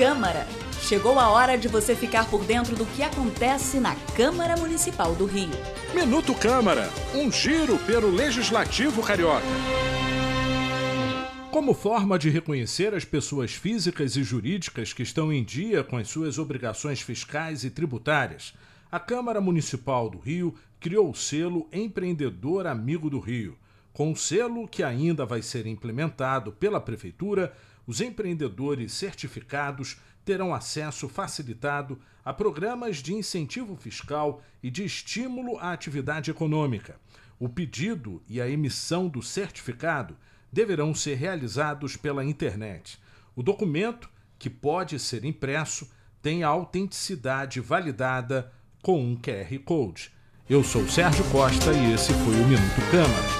Câmara. Chegou a hora de você ficar por dentro do que acontece na Câmara Municipal do Rio. Minuto Câmara, um giro pelo Legislativo Carioca. Como forma de reconhecer as pessoas físicas e jurídicas que estão em dia com as suas obrigações fiscais e tributárias, a Câmara Municipal do Rio criou o selo Empreendedor Amigo do Rio. Com o selo, que ainda vai ser implementado pela Prefeitura, os empreendedores certificados terão acesso facilitado a programas de incentivo fiscal e de estímulo à atividade econômica. O pedido e a emissão do certificado deverão ser realizados pela internet. O documento, que pode ser impresso, tem a autenticidade validada com um QR Code. Eu sou Sérgio Costa e esse foi o Minuto Câmara.